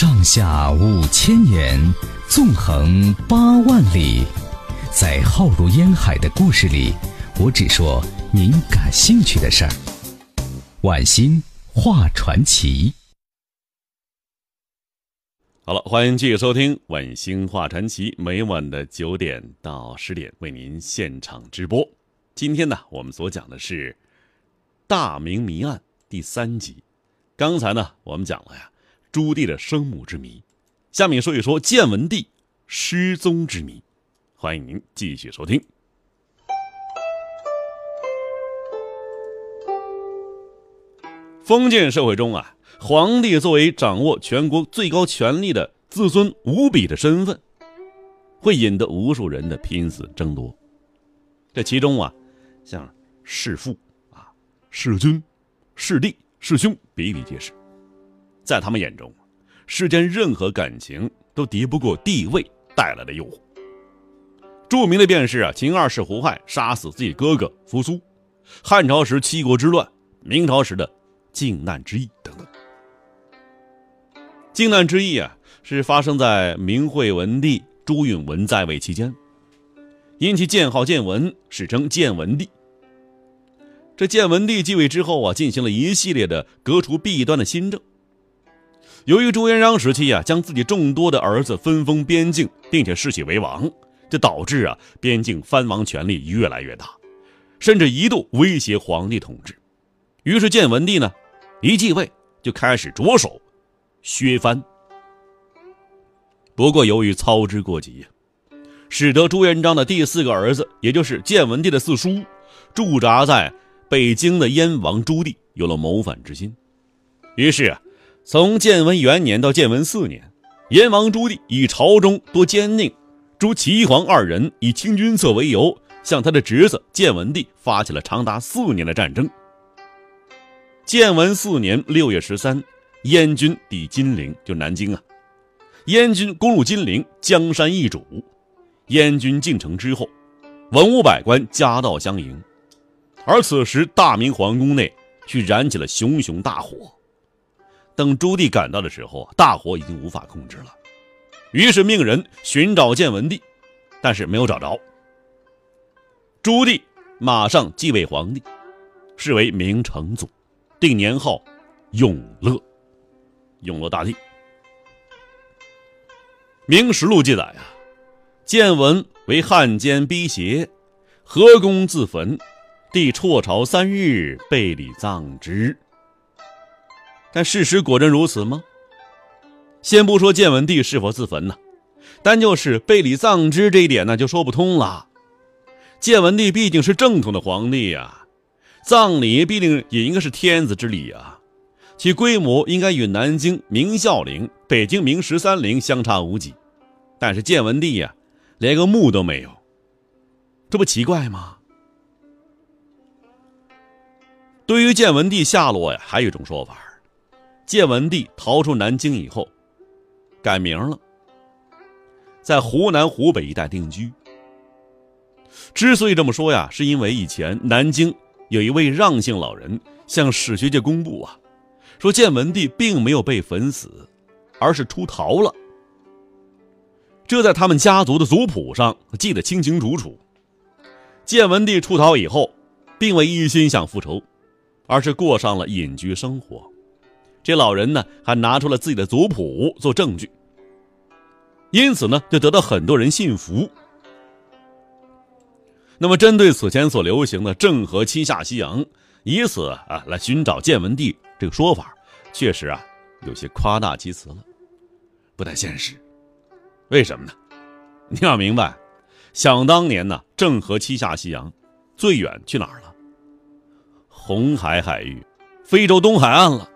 上下五千年，纵横八万里，在浩如烟海的故事里，我只说您感兴趣的事儿。晚星画传奇。好了，欢迎继续收听《晚星画传奇》，每晚的九点到十点为您现场直播。今天呢，我们所讲的是《大明谜案》第三集。刚才呢，我们讲了呀。朱棣的生母之谜，下面说一说建文帝失踪之谜。欢迎您继续收听。封建社会中啊，皇帝作为掌握全国最高权力的自尊无比的身份，会引得无数人的拼死争夺。这其中啊，像弑父啊、弑君、弑弟、弑兄比比皆是。在他们眼中，世间任何感情都敌不过地位带来的诱惑。著名的便是啊，秦二世胡亥杀死自己哥哥扶苏，汉朝时七国之乱，明朝时的靖难之役等等。靖难之役啊，是发生在明惠文帝朱允文在位期间，因其建号建文，史称建文帝。这建文帝继位之后啊，进行了一系列的革除弊端的新政。由于朱元璋时期啊，将自己众多的儿子分封边境，并且世袭为王，这导致啊边境藩王权力越来越大，甚至一度威胁皇帝统治。于是建文帝呢，一继位就开始着手削藩。不过由于操之过急，使得朱元璋的第四个儿子，也就是建文帝的四叔，驻扎在北京的燕王朱棣有了谋反之心，于是啊。从建文元年到建文四年，燕王朱棣以朝中多奸佞，朱祁黄二人以清君侧为由，向他的侄子建文帝发起了长达四年的战争。建文四年六月十三，燕军抵金陵，就南京啊。燕军攻入金陵，江山易主。燕军进城之后，文武百官夹道相迎，而此时大明皇宫内却燃起了熊熊大火。等朱棣赶到的时候，大火已经无法控制了，于是命人寻找建文帝，但是没有找着。朱棣马上继位皇帝，是为明成祖，定年号永乐，永乐大帝。《明实录》记载啊，建文为汉奸逼邪，合宫自焚，帝辍朝三日，被礼葬之。但事实果真如此吗？先不说建文帝是否自焚呢，单就是被礼葬之这一点呢，就说不通了。建文帝毕竟是正统的皇帝呀，葬礼必定也应该是天子之礼啊，其规模应该与南京明孝陵、北京明十三陵相差无几。但是建文帝呀，连个墓都没有，这不奇怪吗？对于建文帝下落呀，还有一种说法。建文帝逃出南京以后，改名了，在湖南、湖北一带定居。之所以这么说呀，是因为以前南京有一位让姓老人向史学界公布啊，说建文帝并没有被焚死，而是出逃了。这在他们家族的族谱上记得清清楚楚。建文帝出逃以后，并未一心想复仇，而是过上了隐居生活。这老人呢，还拿出了自己的族谱做证据，因此呢，就得到很多人信服。那么，针对此前所流行的郑和七下西洋，以此啊来寻找建文帝这个说法，确实啊有些夸大其词了，不太现实。为什么呢？你要明白，想当年呢，郑和七下西洋，最远去哪儿了？红海海域，非洲东海岸了。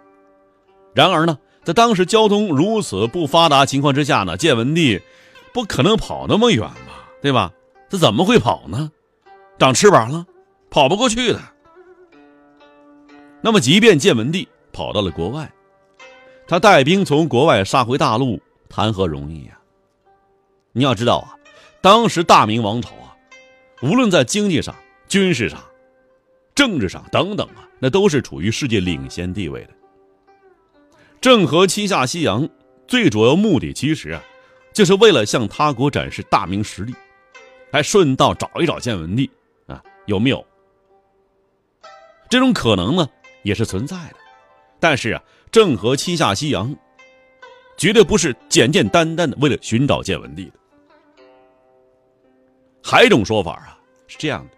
然而呢，在当时交通如此不发达情况之下呢，建文帝不可能跑那么远吧？对吧？他怎么会跑呢？长翅膀了，跑不过去的。那么，即便建文帝跑到了国外，他带兵从国外杀回大陆，谈何容易呀？你要知道啊，当时大明王朝啊，无论在经济上、军事上、政治上等等啊，那都是处于世界领先地位的。郑和七下西洋，最主要目的其实啊，就是为了向他国展示大明实力，还顺道找一找建文帝啊有没有这种可能呢？也是存在的。但是啊，郑和七下西洋，绝对不是简简单单的为了寻找建文帝的。还有一种说法啊，是这样的：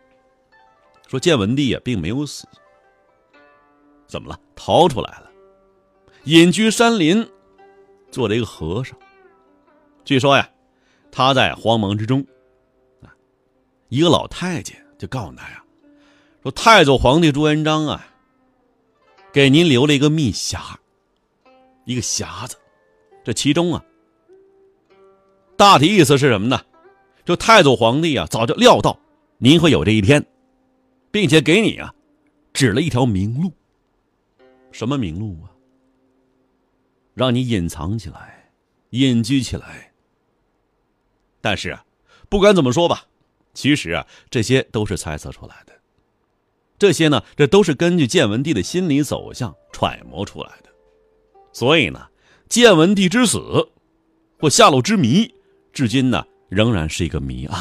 说建文帝啊并没有死，怎么了？逃出来了，隐居山林，做了一个和尚。据说呀，他在慌忙之中，啊，一个老太监就告诉他呀，说太祖皇帝朱元璋啊，给您留了一个密匣，一个匣子，这其中啊，大体意思是什么呢？就太祖皇帝啊，早就料到您会有这一天，并且给你啊指了一条明路。什么明路啊？让你隐藏起来，隐居起来。但是啊，不管怎么说吧，其实啊，这些都是猜测出来的。这些呢，这都是根据建文帝的心理走向揣摩出来的。所以呢，建文帝之死或下落之谜，至今呢。仍然是一个谜案。